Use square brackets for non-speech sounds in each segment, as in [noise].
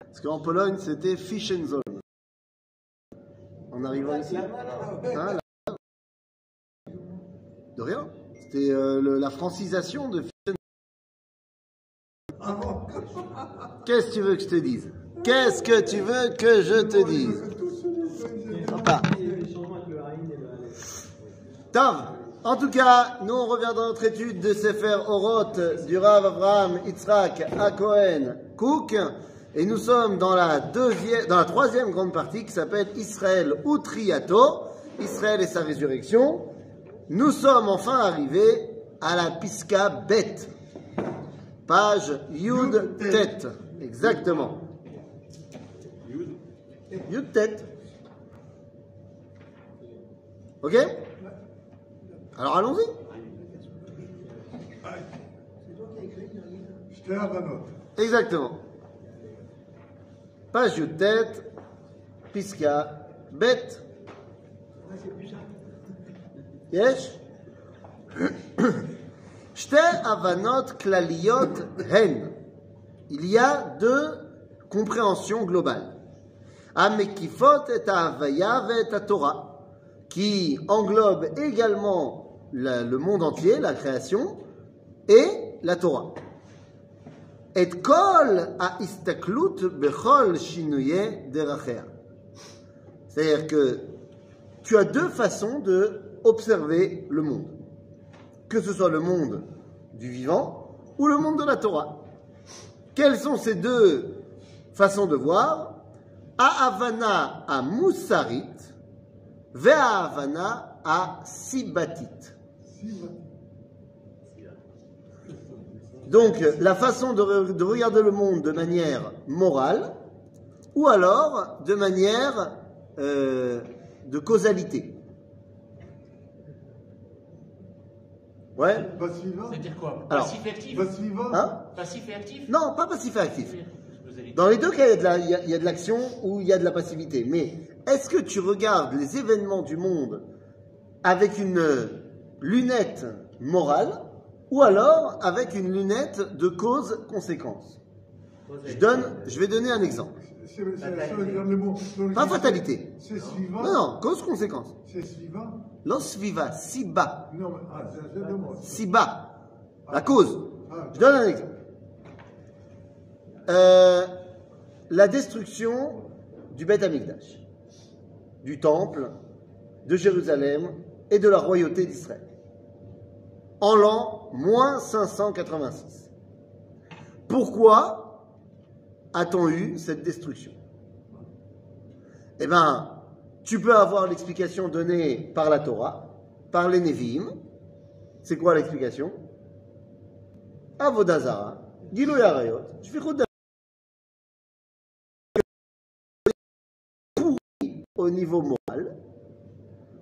Parce qu'en Pologne, c'était Fischenzone. En arrivant ici. Hein. De rien. C'était euh, la francisation de Fischenzone. Qu'est-ce que tu veux que je te dise? Qu'est-ce que tu veux que je te dise? Sympa. En tout cas, nous on revient dans notre étude de Sefer Oroth du Rav Abraham Yitzhak à Cohen Cook et nous sommes dans la deuxième, dans la troisième grande partie qui s'appelle Israël ou Triato, Israël et sa résurrection. Nous sommes enfin arrivés à la Pisca Bet, page Yud Tet, exactement. Yud Tet. Ok? Alors allons-y. Exactement. Page de tête, Pisca, bête. Yes? [coughs] avanot klaliot hen. Il y a deux compréhensions globales. Amekifot et avaya et Torah, qui englobe également le monde entier, la création, et la Torah. Et kol a istaklut bechol shinuye. C'est-à-dire que tu as deux façons de observer le monde. Que ce soit le monde du vivant ou le monde de la Torah. Quelles sont ces deux façons de voir? Ahavana à Moussarit, Ve'ahavana à Sibatit. Donc, la façon de, regarder le monde de manière morale, ou alors de manière euh, de causalité. Ouais. C'est-à-dire quoi? Passif et actif hein? Passif et actif Non, pas passif et actif. Dans les deux cas, il y a de l'action ou il y a de la passivité. Mais est-ce que tu regardes les événements du monde avec une lunette morale ou alors avec une lunette de cause-conséquence je, donne, je vais donner un exemple. Pas fatalité. Non, non, cause-conséquence. Los viva, si bas, ah, si bas. La cause. Ah, Je donne un exemple. Euh, la destruction du Beth Amikdash, du temple, de Jérusalem et de la royauté d'Israël. En l'an moins 586. Pourquoi a-t-on eu cette destruction? Eh bien, tu peux avoir l'explication donnée par la Torah, par les Nevi'im. C'est quoi l'explication? Avodazara, Gilou Yarayot, au niveau moral,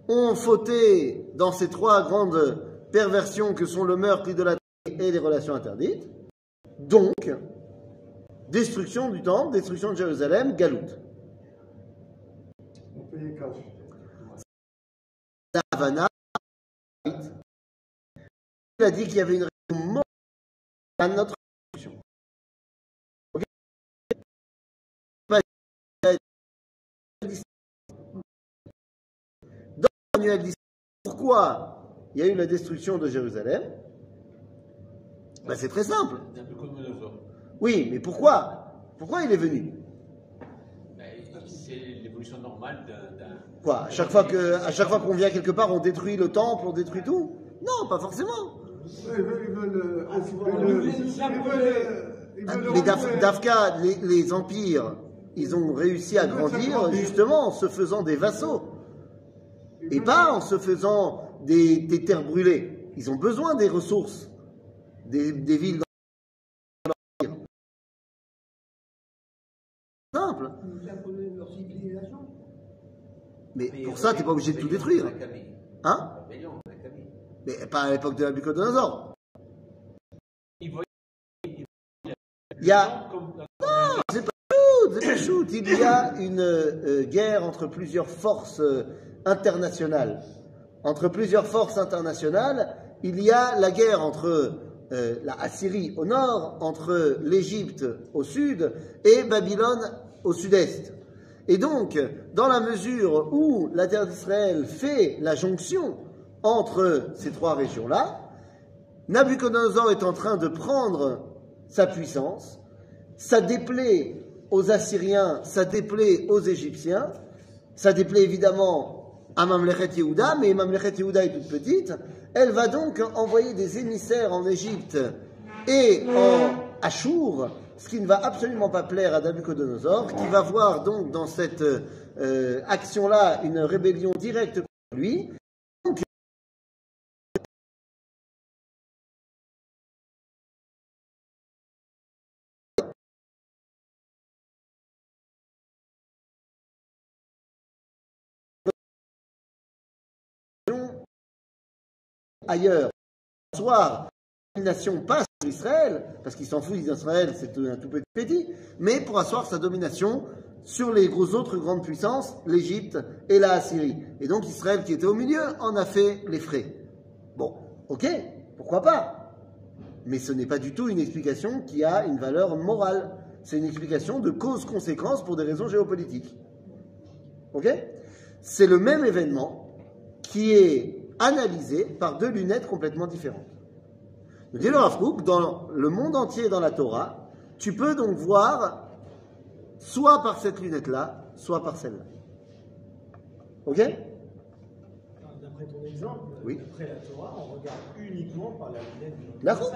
ont fauté dans ces trois grandes perversions que sont le meurtre, l'idolâtrie et les relations interdites. Donc, destruction du temple, destruction de Jérusalem, Galout. On payait cash. La Havana, il a dit qu'il y avait une raison à notre destruction. Dans pourquoi il y a eu la destruction de Jérusalem Ben, C'est très simple. Oui, mais pourquoi? Pourquoi il est venu? Ben, C'est l'évolution normale d'un. Quoi À chaque fois que, à chaque fois qu'on vient quelque part, on détruit le temple, on détruit tout? Non, pas forcément. Ils veulent. Ils veulent. euh, Ah, ils Ah, Mais. Dafka, les, les empires, ils ont réussi à grandir justement en se faisant des vassaux. Et pas en se faisant des, des terres brûlées. Ils ont besoin des ressources, des, des villes dans leur. Simple. Mais pour ça, tu n'es pas obligé de tout détruire. Hein? Mais pas à l'époque de la Bucodonosor. Il y a comme. C'est pas shoot, c'est pas shoot. Il y a une euh, guerre entre plusieurs forces euh, internationales. Entre plusieurs forces internationales, il y a la guerre entre euh, la Assyrie au nord, entre l'Égypte au sud et Babylone au sud-est. Et donc, dans la mesure où la terre d'Israël fait la jonction entre ces trois régions-là, Nabucodonosor est en train de prendre sa puissance, ça déplaît aux Assyriens, ça déplaît aux Égyptiens, ça déplaît évidemment à Mamlechet Yehuda, mais Mamlechet Yehuda est toute petite. Elle va donc envoyer des émissaires en Égypte et en Achour, ce qui ne va absolument pas plaire à Nabucodonosor, qui va voir donc dans cette euh, action-là une rébellion directe contre lui. Ailleurs. Soir, une nation passe sur Israël, parce qu'ils s'en foutent d'Israël, c'est un tout petit petit, mais pour asseoir sa domination sur les autres grandes puissances, l'Égypte et la Assyrie. Et donc Israël, qui était au milieu, en a fait les frais. Bon, ok, pourquoi pas? Mais ce n'est pas du tout une explication qui a une valeur morale. C'est une explication de cause-conséquence pour des raisons géopolitiques. Ok? C'est le même événement qui est analysé par deux lunettes complètement différentes. Nous dit le Rav dans le monde entier dans la Torah, tu peux donc voir soit par cette lunette-là, soit par celle-là. Ok? D'après ton exemple, Oui. d'après la Torah, on regarde uniquement par la lunette du D'accord.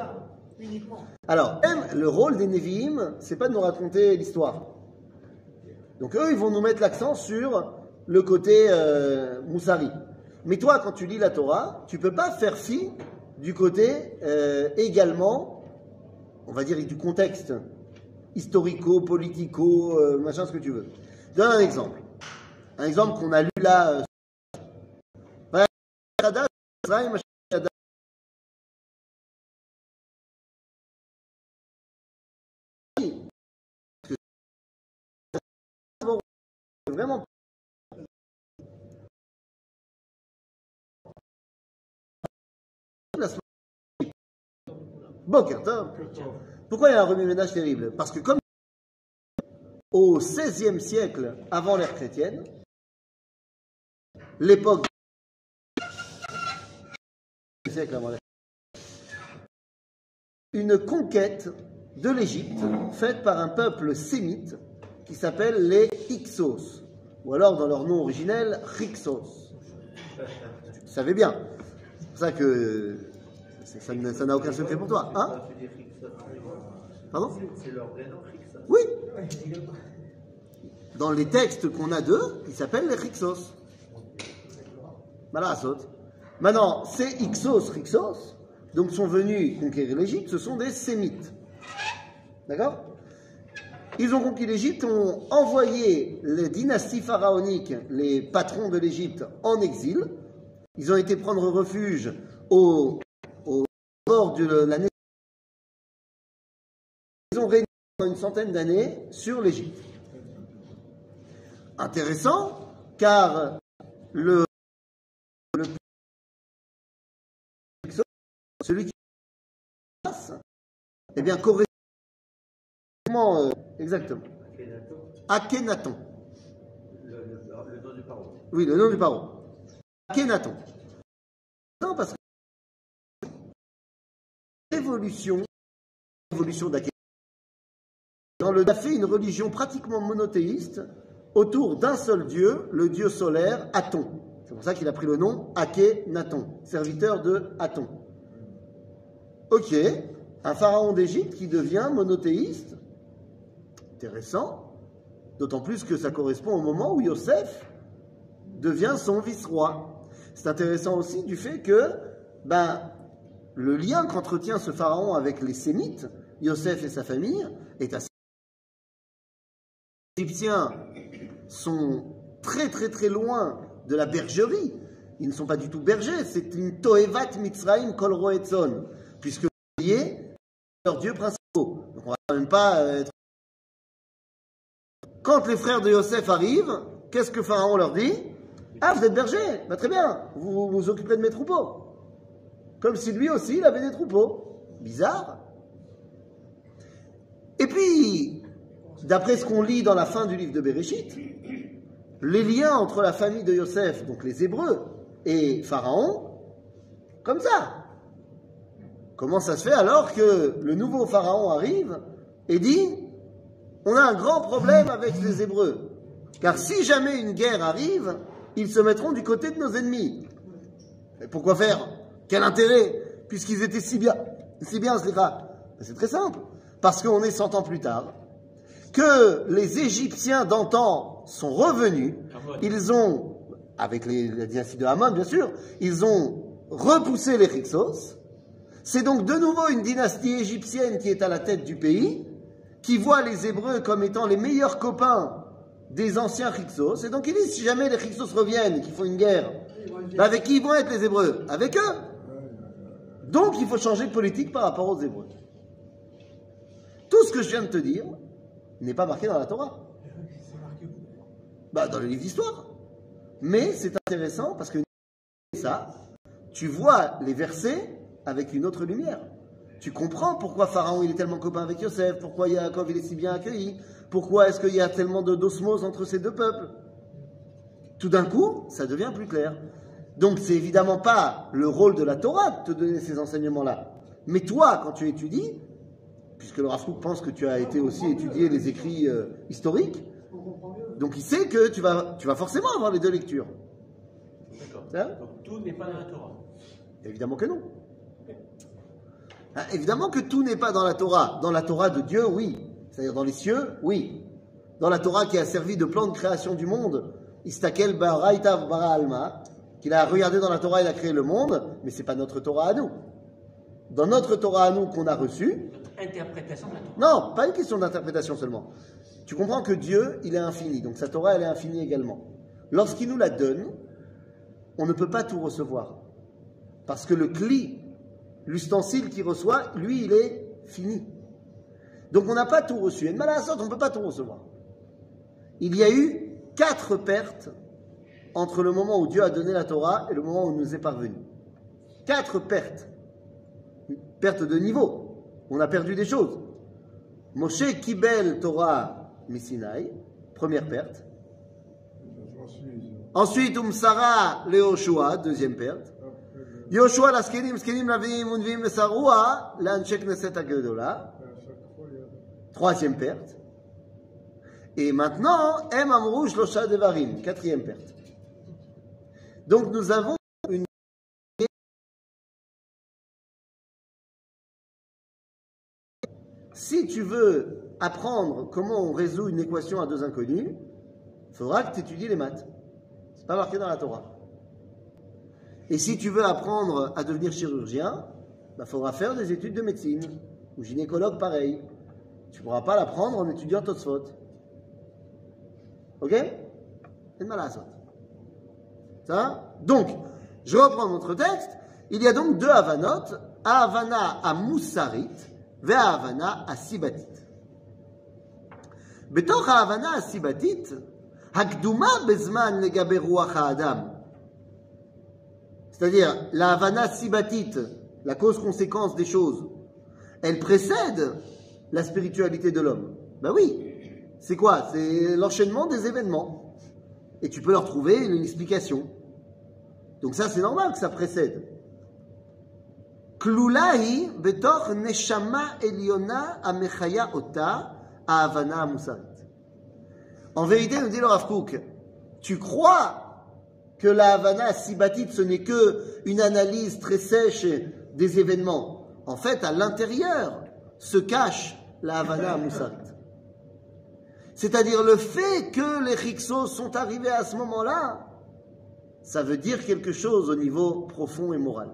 Uniquement. Alors, même le rôle des Nevi'im, c'est pas de nous raconter l'histoire. Donc eux, ils vont nous mettre l'accent sur le côté euh, Moussari. Mais toi, quand tu lis la Torah, tu peux pas faire fi du côté euh, également, on va dire, du contexte historico, politico, euh, machin, ce que tu veux. Donne un exemple. Un exemple qu'on a lu là. euh, Pourquoi il y a un remue-ménage terrible? Parce que comme au XVIe siècle avant l'ère chrétienne, l'époque une conquête de l'Égypte faite par un peuple sémite qui s'appelle les Hyksos, ou alors dans leur nom originel, Hyksos. Tu savais bien. C'est pour ça que ça n'a ça aucun secret pour toi. Hein Pardon C'est leur vrai nom, Rixos. Oui. Dans les textes qu'on a d'eux, ils s'appellent les Hyksos. Malasot. Maintenant, ces Hyksos, Hyksos, donc sont venus conquérir l'Égypte, ce sont des Sémites. D'accord? Ils ont conquis l'Égypte, ont envoyé les dynasties pharaoniques, les patrons de l'Égypte, en exil. Ils ont été prendre refuge au de la naissance. Ils ont régné pendant une centaine d'années sur l'Égypte. Intéressant, car le, le celui qui passe, eh bien, correspond euh, exactement. Akhenaton, Akhenaton. le, le, le nom du paro. Oui, le nom du paro. Akhenaton. Non, parce que l'évolution d'Akhenaton, dans le a fait une religion pratiquement monothéiste autour d'un seul dieu, le dieu solaire Aton. C'est pour ça qu'il a pris le nom Akhenaton, serviteur de Aton. Ok, un pharaon d'Égypte qui devient monothéiste. Intéressant. D'autant plus que ça correspond au moment où Yosef devient son vice-roi. C'est intéressant aussi du fait que ben, le lien qu'entretient ce pharaon avec les Sémites, Yosef et sa famille, est assez. Les Égyptiens sont très très très loin de la bergerie. Ils ne sont pas du tout bergers, c'est une Toevat Mitzraim Kol Roetzon, puisque lié leurs dieux principaux. Donc on va quand même pas euh, être. Quand les frères de Yosef arrivent, qu'est-ce que Pharaon leur dit? Ah, vous êtes bergers bah, Très bien, vous vous occupez de mes troupeaux. Comme si lui aussi, il avait des troupeaux. bizarre. Et puis, d'après ce qu'on lit dans la fin du livre de Bereshit, les liens entre la famille de Yosef, donc les Hébreux, et Pharaon, comme ça. Comment ça se fait alors que le nouveau Pharaon arrive et dit on a un grand problème avec les Hébreux. Car si jamais une guerre arrive, ils se mettront du côté de nos ennemis. Et pourquoi faire? Quel intérêt Puisqu'ils étaient si bien, si bien, Slicha. Ben, C'est très simple. Parce qu'on est 100 ans plus tard, que les Égyptiens d'antan sont revenus, ils ont, avec les, la dynastie de Hamon bien sûr, ils ont repoussé les Hyksos. C'est donc de nouveau une dynastie égyptienne qui est à la tête du pays, qui voit les Hébreux comme étant les meilleurs copains des anciens Hyksos. Et donc ils disent, si jamais les Hyksos reviennent, qu'ils font une guerre, ben avec qui vont être les Hébreux? Avec eux. Donc il faut changer de politique par rapport aux Hébreux. Tout ce que je viens de te dire n'est pas marqué dans la Torah. Bah, dans le livre d'histoire. Mais c'est intéressant parce que ça, tu vois les versets avec une autre lumière. Tu comprends pourquoi Pharaon il est tellement copain avec Yosef, pourquoi Yaakov il est si bien accueilli, pourquoi est-ce qu'il y a tellement de- d'osmose entre ces deux peuples. Tout d'un coup, ça devient plus clair. Donc c'est évidemment pas le rôle de la Torah de te donner ces enseignements-là. Mais toi, quand tu étudies, puisque le Rav Kook pense que tu as été aussi étudier les écrits euh, historiques, donc il sait que tu vas, tu vas forcément avoir les deux lectures. D'accord. Ça Donc tout n'est pas dans la Torah. Évidemment que non. Ah, évidemment que tout n'est pas dans la Torah. Dans la Torah de Dieu, oui. C'est-à-dire dans les cieux, oui. Dans la Torah qui a servi de plan de création du monde, Istakel Baraita Bara Alma, qu'il a regardé dans la Torah, il a créé le monde, mais c'est pas notre Torah à nous. Dans notre Torah à nous qu'on a reçue, Interprétation de la Torah. non, pas une question d'interprétation seulement. Tu comprends que Dieu, il est infini, donc sa Torah, elle est infinie également. Lorsqu'il nous la donne, on ne peut pas tout recevoir. Parce que le cli, l'ustensile qu'il reçoit, lui, il est fini. Donc on n'a pas tout reçu. Et de mal à la sorte, on ne peut pas tout recevoir. Il y a eu quatre pertes entre le moment où Dieu a donné la Torah et le moment où nous est parvenu. Quatre pertes. Perte de niveau. On a perdu des choses. Moshe Kibel Torah Misinaï, première perte. Ensuite, Umsara Leoshua, deuxième perte. Yoshua la Skenim, Lavim, Unvim Sarua, l'Anche Knesset Agdola, À chaque fois, il y a. troisième perte. Et maintenant, Em Amrou Shlosha Devarim, quatrième perte. Donc nous avons une Si tu veux apprendre comment on résout une équation à deux inconnus, il faudra que tu étudies les maths. C'est pas marqué dans la Torah. Et si tu veux apprendre à devenir chirurgien, il faudra faire des études de médecine. Ou gynécologue, pareil. Tu ne pourras pas l'apprendre en étudiant Tosfot. Ok? C'est mal à ça. Ça Donc, je reprends notre texte. Il y a donc deux Havanot. Havana à Moussarit, וההבנה הסיבתית. בתוך ההבנה הסיבתית, הקדומה בזמן לגבי רוח האדם. C'est-à-dire, la Havana sibatite, la cause-conséquence des choses, elle précède la spiritualité de l'homme. Ben oui, c'est quoi C'est l'enchaînement des événements. Et tu peux leur trouver une explication. Donc ça, c'est normal que ça précède. Klulahi betor neshama eliona amechaya ota avana musarit. En vérité, nous dit le Rav Kook, tu crois que la Havana sibatite, ce n'est que une analyse très sèche des événements. En fait, à l'intérieur se cache la Havana musarit. C'est-à-dire le fait que les Rixos sont arrivés à ce moment-là, ça veut dire quelque chose au niveau profond et moral.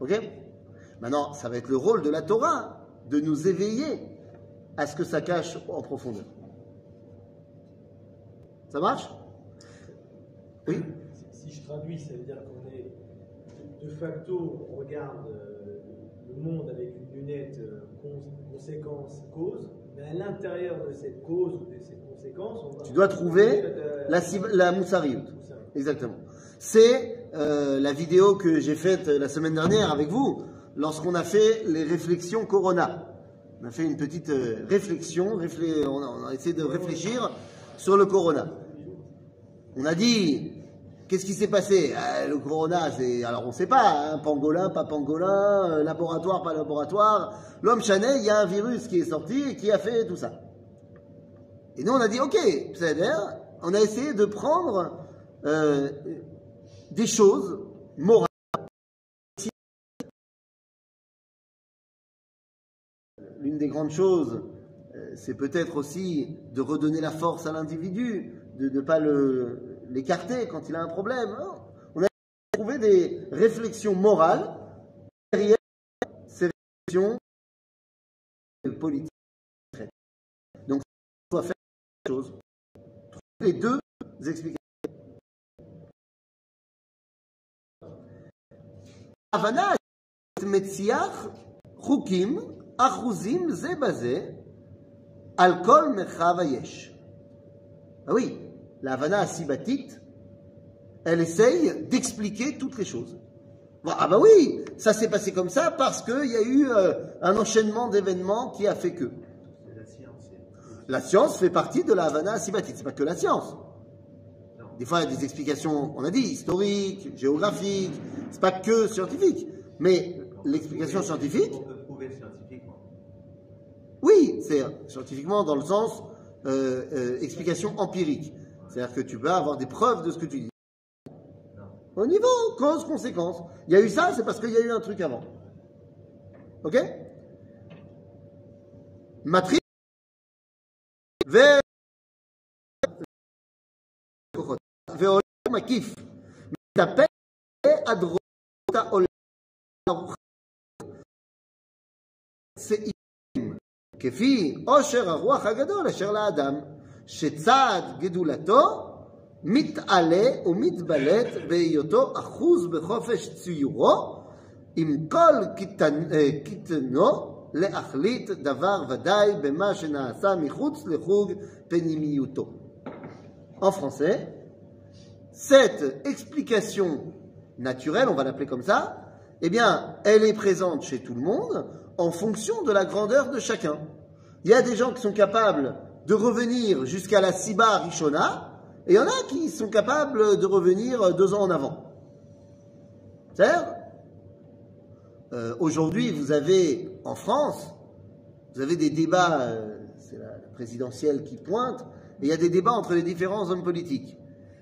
Ok? Maintenant, ça va être le rôle de la Torah de nous éveiller à ce que ça cache en profondeur. Ça marche? Oui? Si je traduis, ça veut dire qu'on est de facto, on regarde euh, le monde avec une lunette euh, cons- conséquence cause, mais à l'intérieur de cette cause ou de cette conséquence, on va Tu dois trouver Euh, la, la moussariout. Exactement. C'est euh, la vidéo que j'ai faite la semaine dernière avec vous. lorsqu'on a fait les réflexions Corona. On a fait une petite euh, réflexion, réflé- on, a, on a essayé de réfléchir sur le Corona. On a dit, qu'est-ce qui s'est passé? Ah, Le Corona, c'est, alors on ne sait pas, hein, pangolin, pas pangolin, euh, laboratoire, pas laboratoire. L'homme chanet, il y a un virus qui est sorti et qui a fait tout ça. Et nous, on a dit, ok, c'est-à-dire, on a essayé de prendre euh, des choses morales. L'une des grandes choses, euh, c'est peut-être aussi de redonner la force à l'individu, de ne pas le- l'écarter quand il a un problème. Non. On a trouvé des réflexions morales derrière ces réflexions politiques. Donc, on doit faire quelque chose. Trouver les deux explications. הבנה מציח חוקים אחוזים זה בזה על כל מרחב היש. Ah oui, la Havana asibatite, elle essaye d'expliquer toutes les choses. Ah bah oui, ça s'est passé comme ça parce qu'il y a eu euh, un enchaînement d'événements qui a fait que. La science. fait partie de la Havana asibatite, c'est pas que la science. Des fois, il y a des explications, on a dit, historiques, géographiques, c'est pas que scientifique. Mais l'explication scientifique, On peut oui, c'est scientifiquement dans le sens euh, euh, explication empirique. C'est-à-dire que tu peux avoir des preuves de ce que tu dis. Au niveau cause-conséquence. Il y a eu ça, c'est parce qu'il y a eu un truc avant. Ok Matrice. ו- ועולם מקיף. מטפל בהדרות העולם. סעיפים, כפי עושר הרוח הגדול אשר לאדם, שצעד גדולתו מתעלה ומתבלט בהיותו אחוז בחופש ציורו, עם כל קטן- אה, קטנו להחליט דבר ודאי במה שנעשה מחוץ לחוג פנימיותו. En français, cette explication naturelle, on va l'appeler comme ça, eh bien, elle est présente chez tout le monde en fonction de la grandeur de chacun. Il y a des gens qui sont capables de revenir jusqu'à la Siba Rishona, et il y en a qui sont capables de revenir deux ans en avant. C'est euh, Aujourd'hui, vous avez en France, vous avez des débats, euh, c'est la, la présidentielle qui pointe, et il y a des débats entre les différents hommes politiques.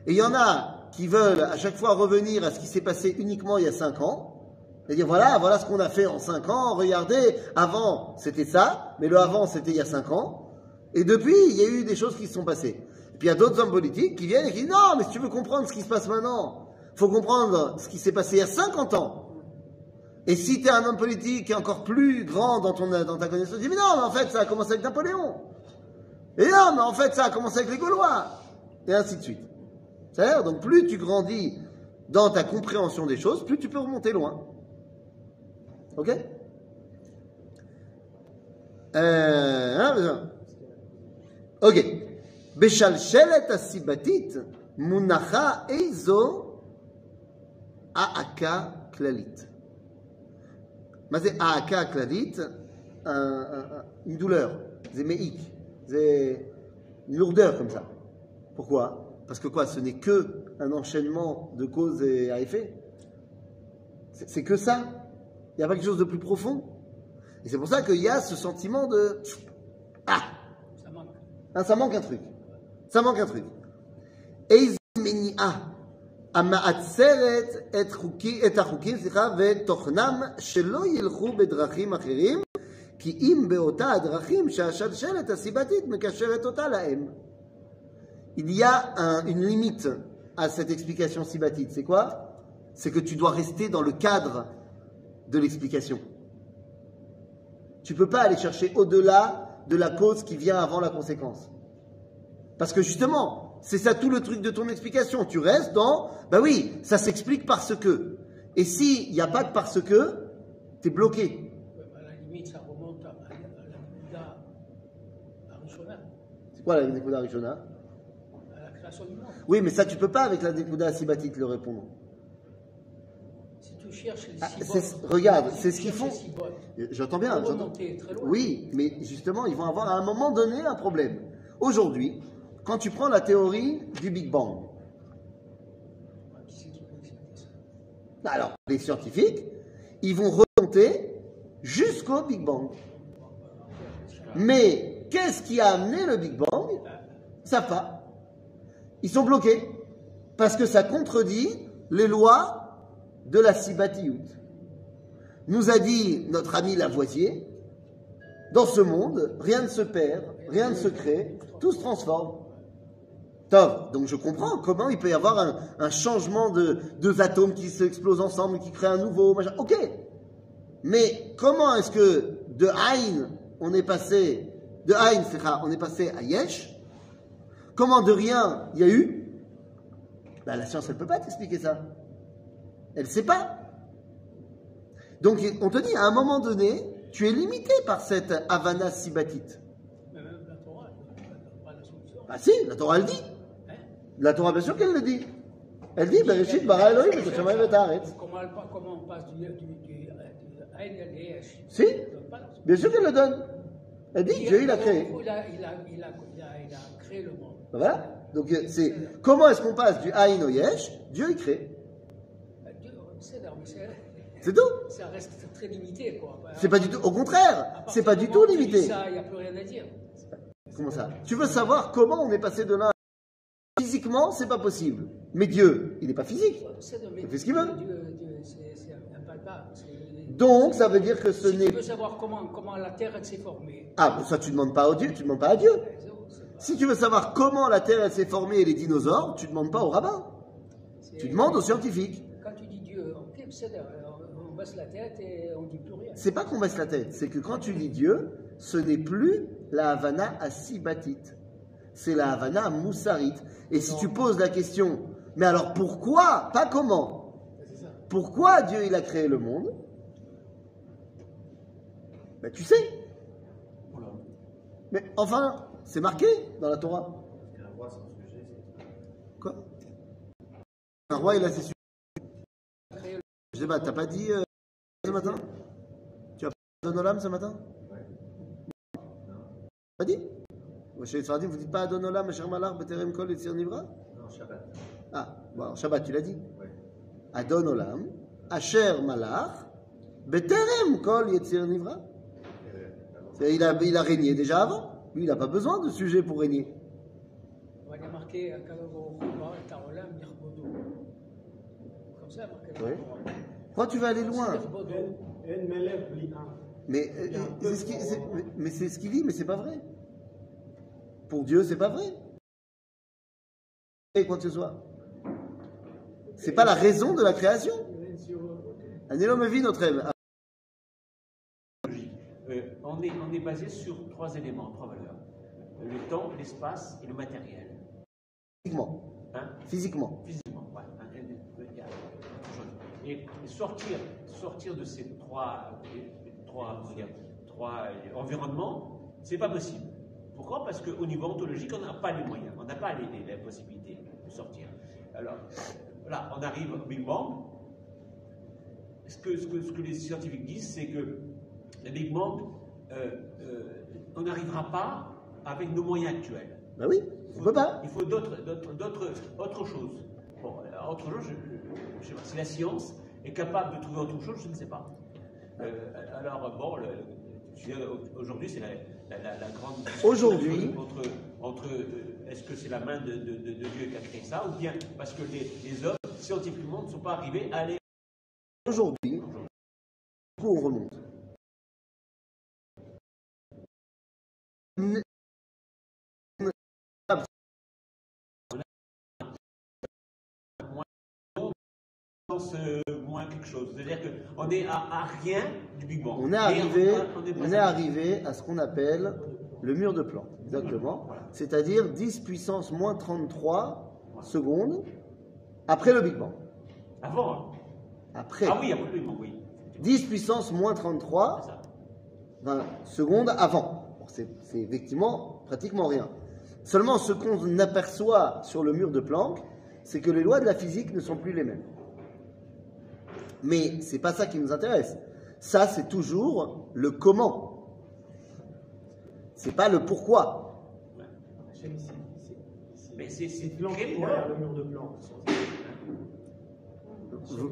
Et il y en a qui veulent à chaque fois revenir à ce qui s'est passé uniquement il y a cinq ans, et dire voilà, voilà ce qu'on a fait en cinq ans, regardez, avant c'était ça, mais le avant c'était il y a cinq ans, et depuis il y a eu des choses qui se sont passées. Puis il y a d'autres hommes politiques qui viennent et qui disent non, mais si tu veux comprendre ce qui se passe maintenant, faut comprendre ce qui s'est passé il y a 50 ans. Et si tu es un homme politique encore plus grand dans, ta connaissance, tu dis non, mais en fait ça a commencé avec Napoléon. Et non, mais en fait ça a commencé avec les Gaulois. Et ainsi de suite. C'est-à-dire, donc plus tu grandis dans ta compréhension des choses, plus tu peux remonter loin. Ok? Euh, hein, Ok. בשלשלת הסיבתית מונחה איזו העקה כללית. מה זה העקה הכללית? Un- un- un- Une douleur. C'est méique. C'est une lourdeur comme ça. Pourquoi Parce que quoi Ce n'est que un enchaînement de causes et à effet. C'est c'est que ça. Il n'y a pas quelque chose de plus profond. Et c'est pour ça qu'il y a ce sentiment de ah, Ça manque. ah, ça manque un truc. Ça manque un truc. איזו מניעה המעצרת את, חוקי, את החוקים סליחה, ותוכנם שלא ילכו בדרכים אחרים, כי אם באותה הדרכים שהשלשלת הסיבתית מקשרת אותה להם. Il y a un- une limite à cette explication sibatite. C'est quoi C'est que tu dois rester dans le cadre de l'explication. Tu ne peux pas aller chercher au-delà de la cause qui vient avant la conséquence. Parce que justement, c'est ça tout le truc de ton explication. Tu restes dans, bah oui, ça s'explique parce que. Et s'il n'y a pas de parce que, tu es bloqué. À la limite, ça remonte à, la Arishona, C'est quoi la Nekuda Rishona à la création du monde. Oui, mais ça, tu peux pas avec la Nekuda Sibatite le répondre. Si tu cherches les Ah, regarde, c'est ce qu'ils font. J'entends bien. Oui, mais justement, ils vont avoir à un moment donné un problème. Aujourd'hui, quand tu prends la théorie du Big Bang, ça alors les scientifiques, ils vont remonter jusqu'au Big Bang. Mais qu'est-ce qui a amené le Big Bang? Savent pas. Ils sont bloqués parce que ça contredit les lois de la Sibatiout. Nous a dit notre ami Lavoisier, dans ce monde, rien ne se perd, rien ne se crée, tout se transforme. Top. Donc je comprends comment il peut y avoir un, changement de deux atomes qui s'explosent ensemble, qui créent un nouveau machin. Ok. Mais comment est-ce que de Ein, on est passé, de ça, on est passé à Yesh Comment de rien il y a eu? Ben, La science, elle peut pas t'expliquer ça. Elle ne sait pas. Donc on te dit, à un moment donné, tu es limité par cette Havana Sibatite. Mais même la Torah, pas la solution. Bah si, la Torah elle dit. Hein? La Torah, bien sûr qu'elle le dit. Elle dit, Bereshit bara Elohim et Haaretz. Comment, on passe du, Si. Bien sûr qu'elle le donne. Elle dit, Dieu il a créé. Il a, il a, il a, il a, il a créé le monde. Voilà. Donc euh, c'est comment est-ce qu'on passe du Aïn au Yesh? Dieu il crée. C'est tout. ça reste très limité. quoi. C'est pas du tout. Au contraire, c'est pas du tout limité. ça, Il n'y a plus rien à dire. Comment ça? Tu veux savoir comment on est passé de là? Physiquement, c'est pas possible. Mais Dieu, il n'est pas physique. Il fait ce qu'il veut. Donc ça veut dire que ce Si n'est. tu veux savoir comment, comment la Terre s'est formée, Ah, ça tu demandes pas à Dieu, tu demandes pas à Dieu. Si tu veux savoir comment la Terre elle s'est formée et les dinosaures, tu demandes pas au rabbin. Tu demandes aux scientifiques. Quand tu dis Dieu, ok, c'est alors, on baisse la tête et on dit plus rien. C'est pas qu'on baisse la tête, c'est que quand tu dis Dieu, ce n'est plus la Havana à Sibatite, c'est la Havana à Moussarit. Et si tu poses la question, mais alors pourquoi Pas comment? Pourquoi Dieu il a créé le monde? Ben tu sais. Mais enfin, c'est marqué dans la Torah. Un roi sans sujet, c'est. Quoi? Un roi il a ses sujets. Je sais pas, t'as pas dit euh, ce matin? Tu as pas Adonolam ce matin? Pas dit? Chez les vous dites pas Adonolam, Asher Malach, Beterem Kol, Etzir Nivra? Non, Shabbat. Ah, bon, alors Shabbat, tu l'as dit Ouais. Adonolam, Asher Malach, Beterem Kol, Yetzir Nivra? Euh, il a, il a régné déjà avant. Lui, il n'a pas besoin de sujet pour régner. Nirbodo. Comme ça, marqué dans Oui. Pourquoi tu vas aller loin. Mais euh, euh, c'est ce qu'il mais- mais c'est ce qu'il dit, mais c'est pas vrai. Pour Dieu, c'est pas vrai. Et quoi que ce soit. C'est pas la raison de la création. Un énorme vie notre aime. Euh, on, est, on est basé sur trois éléments, trois valeurs. Le temps, l'espace et le matériel. Physiquement. Hein? Physiquement. Physiquement, ouais. Hein, il y a autre chose. Et sortir, sortir de ces trois, trois, dire, trois euh, environnements, c'est pas possible. Pourquoi? Parce qu'au niveau ontologique, on n'a pas les moyens, on n'a pas les, les- la possibilité de sortir. Alors, là, on arrive au Big Bang. Ce que, ce que, ce que les scientifiques disent, c'est que le Big Bang, euh, euh, on n'arrivera pas avec nos moyens actuels. Ben oui, on peut pas. Il faut d'autres, d'autres, d'autres, autre chose. Bon, euh, autre chose, je, je- sais pas. Si la science est capable de trouver autre chose, je ne sais pas. Euh, alors, bon, aujourd'hui, c'est la, la, la- la grande Aujourd'hui. entre, entre euh, est-ce que c'est la main de, de- de- de Dieu qui a créé ça, ou bien parce que les, les hommes, scientifiquement, ne sont pas arrivés à aller. Aujourd'hui, on remonte. Euh, moins quelque chose. C'est-à-dire qu'on est à, à rien du Big Bang. On est arrivé, on est on passé- est arrivé à ce qu'on appelle le mur de Planck, exactement. C'est-à-dire 10 puissance moins 33 secondes après le Big Bang. Avant. hein. Après. Ah oui, après le Big Bang, oui. 10 puissance moins 33 C'est ça. 20 secondes avant. Bon, c'est effectivement pratiquement rien. Seulement, ce qu'on aperçoit sur le mur de Planck, c'est que les lois de la physique ne sont plus les mêmes. Mais c'est pas ça qui nous intéresse. Ça, c'est toujours le comment. C'est pas le pourquoi. Mais c'est- c'est s'est planqué derrière le mur de blanc. Vous-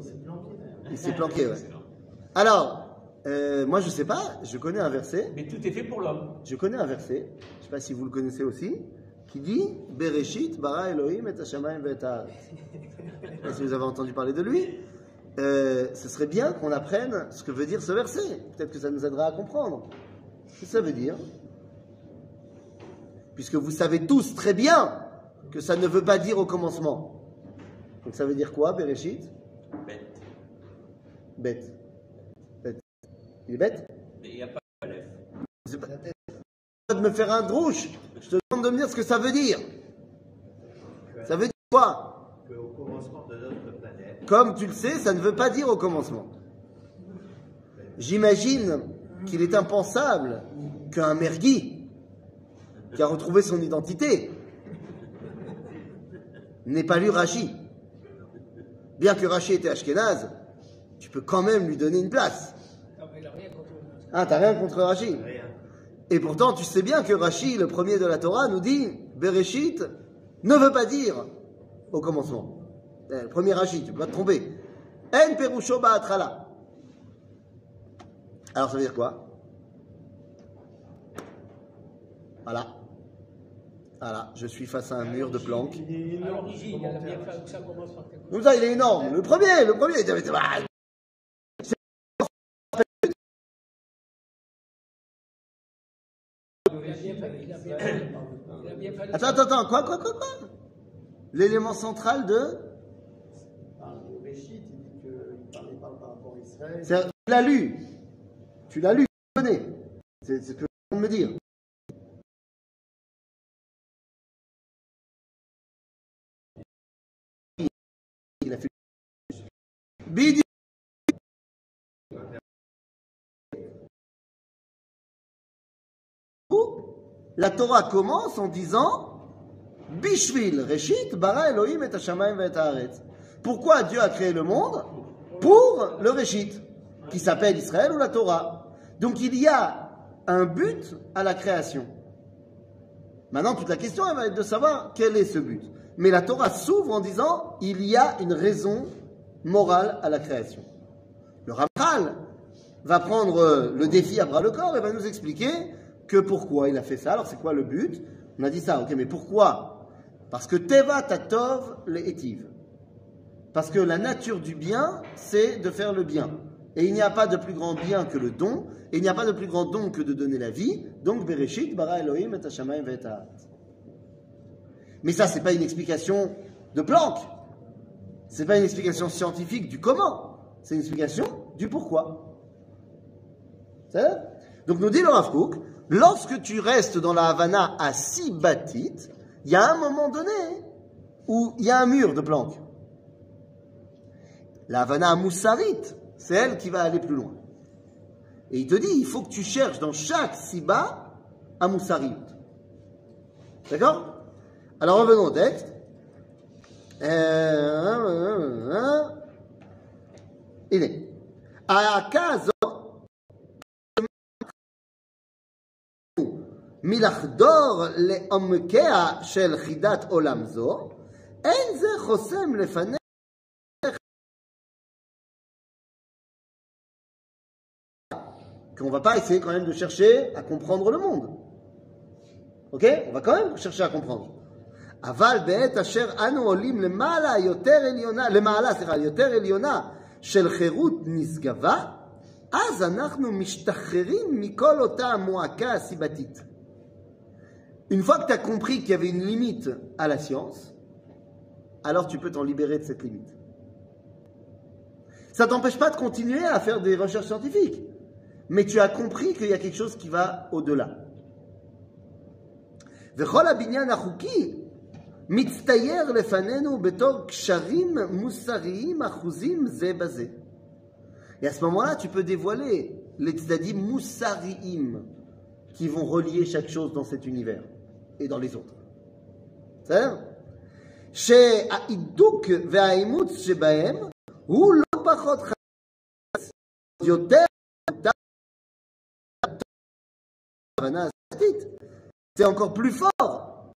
Il s'est planqué ouais. Alors, euh, moi je sais pas, je connais un verset, Mais tout est fait pour l'homme. je connais un verset, je sais pas si vous le connaissez aussi, qui dit Bereshit bara Elohim et Hashamayim et haaretz. Je sais pas si vous avez entendu parler de lui. Euh, ce serait bien qu'on apprenne ce que veut dire ce verset. Peut-être que ça nous aidera à comprendre. Ce que ça veut dire? Puisque vous savez tous très bien que ça ne veut pas dire au commencement. Donc ça veut dire quoi, Bereshit? Bête. Bête. Bête. Il est bête? Mais il n'y a pas de lèvres. C'est pas de me faire un drouche. Je te demande de me dire ce que ça veut dire. Ça veut dire quoi? Qu'au commencement de Comme tu le sais, ça ne veut pas dire au commencement. J'imagine qu'il est impensable qu'un mergui qui a retrouvé son identité n'ait pas lu Rachi. Bien que Rachi était Ashkenaz, tu peux quand même lui donner une place. Ah, t'as rien contre Rachi. Et pourtant, tu sais bien que Rachi, le premier de la Torah, nous dit Bereshit ne veut pas dire au commencement. Eh, Le premier Rachi, tu peux pas te tromper. En perusho ba'atrala. Alors ça veut dire quoi? Voilà. Voilà, je suis face à un mur de planques. Il est énorme, Alors, il ce dit, il a bien commentaire. fait que ça il est énorme. Le premier, le premier. Attends, attends, attends. Quoi, quoi, quoi, quoi? L'élément central de Par le Réchit, il dit qu'il parlait pas par rapport à Israël. C'est- Tu l'as lu. Tu l'as lu, tu connais. C'est ce que je me dire. Il a fait. La Torah commence en disant Bishvil, Reshit, Bara Elohim et Hashamayim et Haaretz. Pourquoi Dieu a créé le monde? Pour le Reshit, qui s'appelle Israël ou la Torah. Donc il y a un but à la création. Maintenant, toute la question va être de savoir quel est ce but. Mais la Torah s'ouvre en disant il y a une raison morale à la création. Le Ramchal va prendre euh, le défi à bras le corps et va nous expliquer que pourquoi il a fait ça. Alors c'est quoi le but? On a dit ça, ok, mais pourquoi? Parce que Teva Tatov le Etiv. Parce que la nature du bien, c'est de faire le bien. Et il n'y a pas de plus grand bien que le don, et il n'y a pas de plus grand don que de donner la vie. Donc Bereshit, Bara Elohim, et Hashamayim. Mais ça, c'est pas une explication de Planck. C'est pas une explication scientifique du comment. C'est une explication du pourquoi. Donc nous dit le Rav lorsque tu restes dans la Havana à six bâtites, il y a un moment donné où il y a un mur de Planck. La Havana à Moussarit, c'est elle qui va aller plus loin. Et il te dit, il faut que tu cherches dans chaque siba à Moussarit. D'accord Alors revenons au texte. Euh, il est. Akazo מלחדור לעומקיה של חידת עולם זו, אין זה חוסם לפניך qu'on va pas essayer quand même de chercher à comprendre le monde. Ok On va quand même chercher à comprendre. אבל בעת אשר אנו עולים למעלה יותר עליונה, למעלה, סליחה, יותר עליונה של חירות נשגבה, אז אנחנו משתחררים מכל אותה המועקה הסיבתית. Une fois que tu as compris qu'il y avait une limite à la science, alors tu peux t'en libérer de cette limite. Ça t'empêche pas de continuer à faire des recherches scientifiques, mais tu as compris qu'il y a quelque chose qui va au-delà. וכל הבניין החוקי מצטייר לפנינו בתור קשרים מוסריים אחוזים זה בזה. Et à ce moment-là, tu peux dévoiler les tzadim moussariim qui vont relier chaque chose dans cet univers et dans les autres. C'est שהעידוק והאימוץ שבהם הוא לא פחות יותר c'est encore plus fort.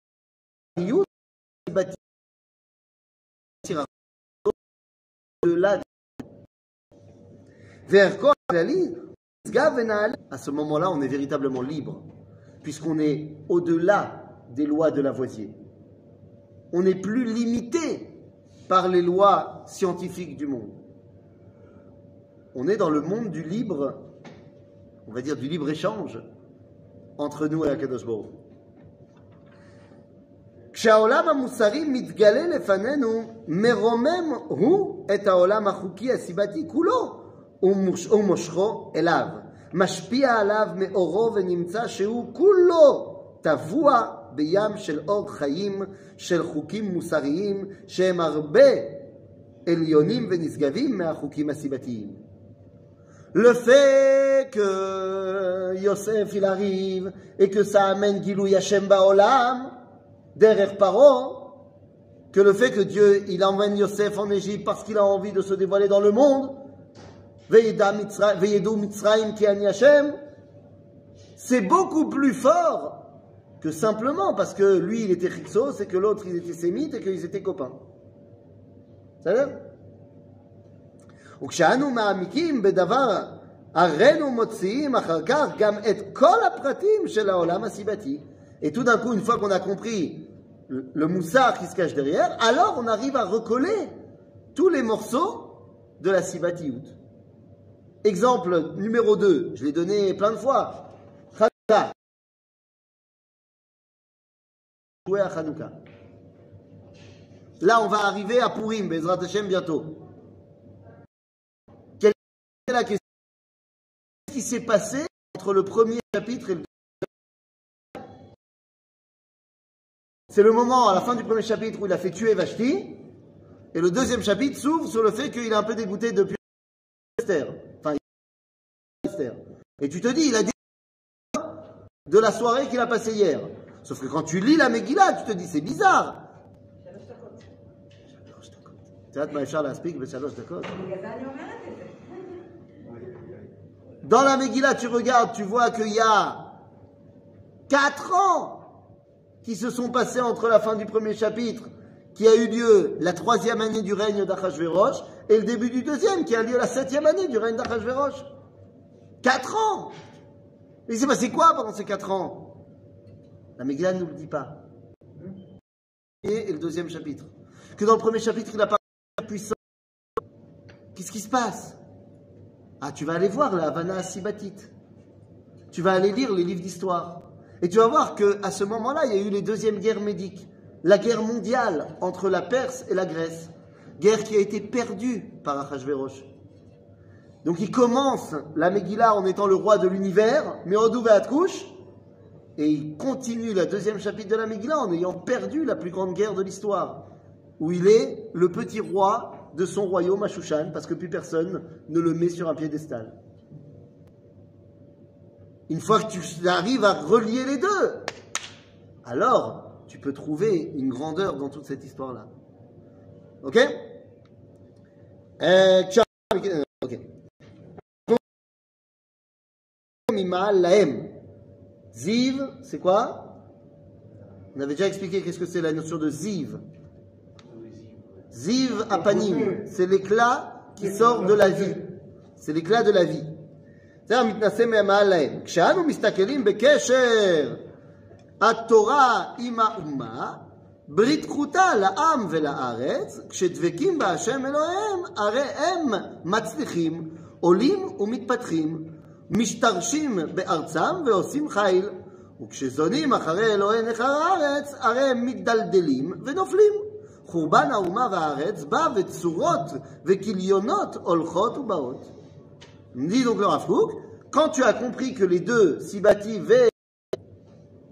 Vers à ce moment-là, on est véritablement libre, puisqu'on est au-delà des lois de Lavoisier. On n'est plus limité par les lois scientifiques du monde. On est dans le monde du libre, on va dire du libre-échange entre nous et Akadosh Baruch Hu. כשהעולם המוסרי מתגלה לפנינו, מרומם הוא את העולם החוקי הסיבתי כולו ומושכו אליו. משפיע עליו מאורו ונמצא שהוא כולו טבוע בים של אור חיים, של חוקים מוסריים, שהם הרבה עליונים ונשגבים מהחוקים הסיבתיים. Le fait que Yosef il arrive et que ça amène Gilou Yashem Baolam, derrière Paro, que le fait que Dieu il emmène Yosef en Égypte parce qu'il a envie de se dévoiler dans le monde, c'est beaucoup plus fort que simplement parce que lui il était Rixos et que l'autre il était sémite et qu'ils étaient copains. Ça וכשאנו מעמיקים בדבר, הרינו מוציאים אחר כך גם את כל הפרטים של העולם הסיבתי. Et tout d'un coup, une fois qu'on a compris le moussard qui se cache derrière, alors on arrive à recoller tous les morceaux de la Sibatiout. Exemple numéro 2, je l'ai donné plein de fois. Chanukah. Jouer à Chanukah. Là, on va arriver à Purim, Bezrat Hashem, bientôt. S'est passé entre le premier chapitre et le deuxième C'est le moment, à la fin du premier chapitre, où il a fait tuer Vashti. Et le deuxième chapitre s'ouvre sur le fait qu'il est un peu dégoûté depuis Esther. Enfin, Esther. Et tu te dis, il a dit de la soirée qu'il a passée hier. Sauf que quand tu lis la Megillah, tu te dis, c'est bizarre. Dans la Megillah, tu regardes, tu vois qu'il y a quatre ans qui se sont passés entre la fin du premier chapitre, qui a eu lieu la troisième année du règne d'Achashverosh, et le début du deuxième, qui a lieu la septième année du règne d'Achashverosh. Quatre ans Mais il s'est passé quoi pendant ces quatre ans? La Megillah ne nous le dit pas. Et le deuxième chapitre. Que dans le premier chapitre, il a parlé de puissance. Qu'est-ce qui se passe? Ah, tu vas aller voir la Havana Sibatite. Tu vas aller lire les livres d'histoire. Et tu vas voir qu'à ce moment-là, il y a eu les deuxièmes guerres médiques. La guerre mondiale entre la Perse et la Grèce. Guerre qui a été perdue par Achashverosh. Donc il commence la Megillah en étant le roi de l'univers, mais couche, et il continue le deuxième chapitre de la Megillah en ayant perdu la plus grande guerre de l'histoire, où il est le petit roi de son royaume à Shushan, parce que plus personne ne le met sur un piédestal. Une fois que tu arrives à relier les deux, alors tu peux trouver une grandeur dans toute cette histoire-là. Ok? Euh, Ok. Ziv, c'est quoi? On avait déjà expliqué qu'est-ce que c'est la notion de ziv. Ziv apanim, c'est l'éclat qui sort de la vie. C'est l'éclat de la vie. זה המתנשא מהמעל להם. כשאנו מסתכלים בקשר התורה עם האומה, ברית כרותה לעם ולארץ, כשדבקים בהשם אלוהיהם, הרי הם מצליחים, עולים ומתפתחים, משתרשים בארצם ועושים חיל, וכשזונים אחרי אלוהי נכר הארץ, הרי הם מתדלדלים ונופלים. חורבן האומה והארץ בא וצורות וכליונות הולכות ובאות. Dit donc le Rafouk, quand tu as compris que les deux, Sibati et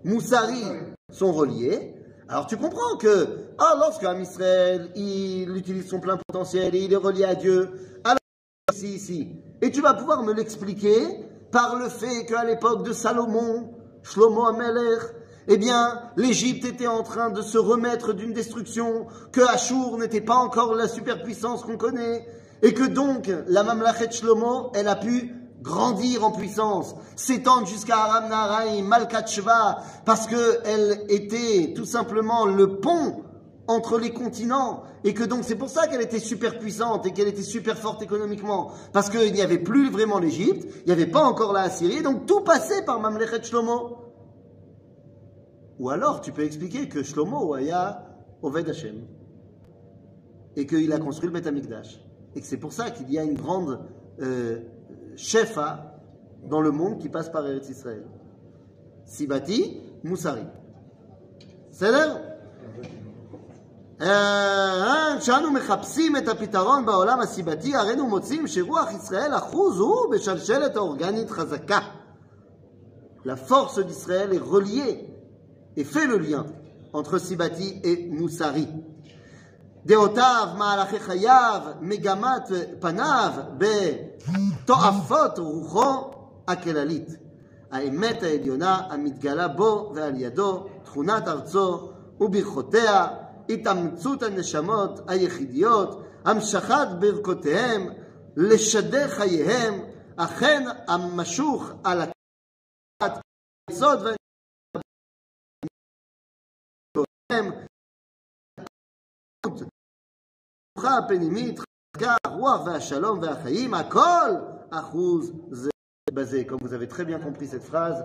Moussari, sont reliés, alors tu comprends que, ah, lorsque Israël, il utilise son plein potentiel et il est relié à Dieu, alors ici, ici. Et tu vas pouvoir me l'expliquer par le fait qu'à l'époque de Salomon, Shlomo Amelech, eh bien, l'Égypte était en train de se remettre d'une destruction, que Achour n'était pas encore la superpuissance qu'on connaît, Et que donc, la Mamlachet Shlomo, elle a pu grandir en puissance, s'étendre jusqu'à Aram Naharaim, Malkat Sheva, parce qu'elle était tout simplement le pont entre les continents, et que donc c'est pour ça qu'elle était super puissante et qu'elle était super forte économiquement, parce qu'il n'y avait plus vraiment l'Égypte, il n'y avait pas encore la Assyrie, donc tout passait par Mamlechet Shlomo. Ou alors tu peux expliquer que Shlomo aya Oved Hashem, et qu'il a construit le Beth Amikdash, et que c'est pour ça qu'il y a une grande euh, shefa dans le monde qui passe par Eretz Israël. Sibati, Moussari. C'est là כשאנו מחפשים את הפתרון בעולם הסיבתי, הרינו מוצאים שרוח ישראל אחוז הוא בשלשלת האורגנית חזקה. La force d'Israël est reliée et fait le lien entre Sibati et Moussari. דעותיו, מהלכי חייו, מגמת פניו, בתועפות רוחו הכללית. האמת העליונה המתגלה בו ועל ידו, תכונת ארצו וברכותיה, התאמצות הנשמות היחידיות, המשכת ברכותיהם, לשדר חייהם, אכן המשוך על היסוד והמנוחה הפנימית, חזקה, הרוח והשלום והחיים, הכל אחוז זה בזה. Comme vous avez très bien compris cette phrase,